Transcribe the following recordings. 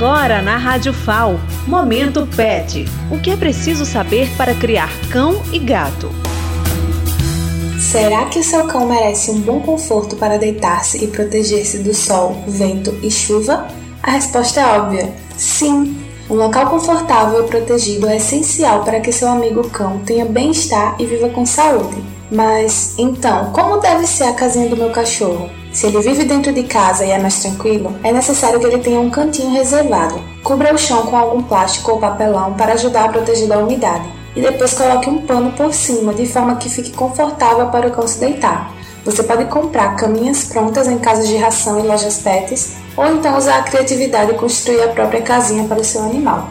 Agora na Rádio FAO, Momento Pet. O que é preciso saber para criar cão e gato? Será que o seu cão merece um bom conforto para deitar-se e proteger-se do sol, vento e chuva? A resposta é óbvia: sim. Um local confortável e protegido é essencial para que seu amigo cão tenha bem-estar e viva com saúde. Mas então, como deve ser a casinha do meu cachorro? Se ele vive dentro de casa e é mais tranquilo, é necessário que ele tenha um cantinho reservado. Cubra o chão com algum plástico ou papelão para ajudar a proteger da umidade. E depois coloque um pano por cima de forma que fique confortável para o cão se deitar. Você pode comprar caminhas prontas em casas de ração e lojas pets, ou então usar a criatividade e construir a própria casinha para o seu animal.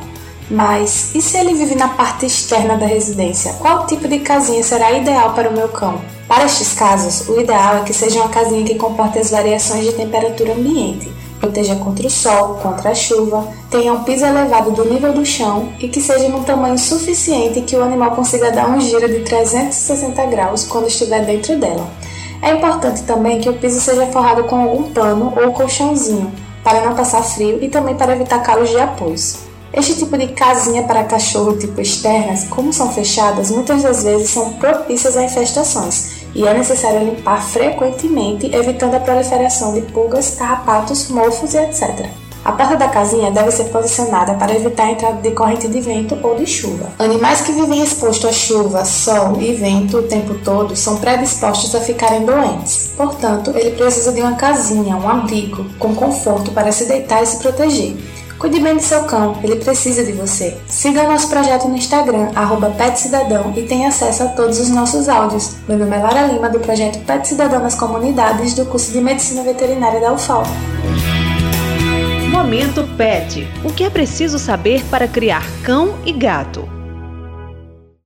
Mas e se ele vive na parte externa da residência? Qual tipo de casinha será ideal para o meu cão? Para estes casos, o ideal é que seja uma casinha que comporte as variações de temperatura ambiente, proteja contra o sol, contra a chuva, tenha um piso elevado do nível do chão e que seja num tamanho suficiente que o animal consiga dar um giro de 360 graus quando estiver dentro dela. É importante também que o piso seja forrado com algum pano ou colchãozinho, para não passar frio e também para evitar calos de apoios. Este tipo de casinha para cachorro tipo externas, como são fechadas, muitas das vezes são propícias a infestações e é necessário limpar frequentemente, evitando a proliferação de pulgas, carrapatos, mofos e etc. A porta da casinha deve ser posicionada para evitar a entrada de corrente de vento ou de chuva. Animais que vivem expostos a chuva, sol e vento o tempo todo são predispostos a ficarem doentes. Portanto, ele precisa de uma casinha, um abrigo, com conforto para se deitar e se proteger. Cuide bem do seu cão, ele precisa de você. Siga nosso projeto no Instagram, PetCidadão, e tenha acesso a todos os nossos áudios. Meu nome é Lara Lima, do projeto Pet Cidadão nas Comunidades, do curso de Medicina Veterinária da UFAL. Momento Pet. O que é preciso saber para criar cão e gato?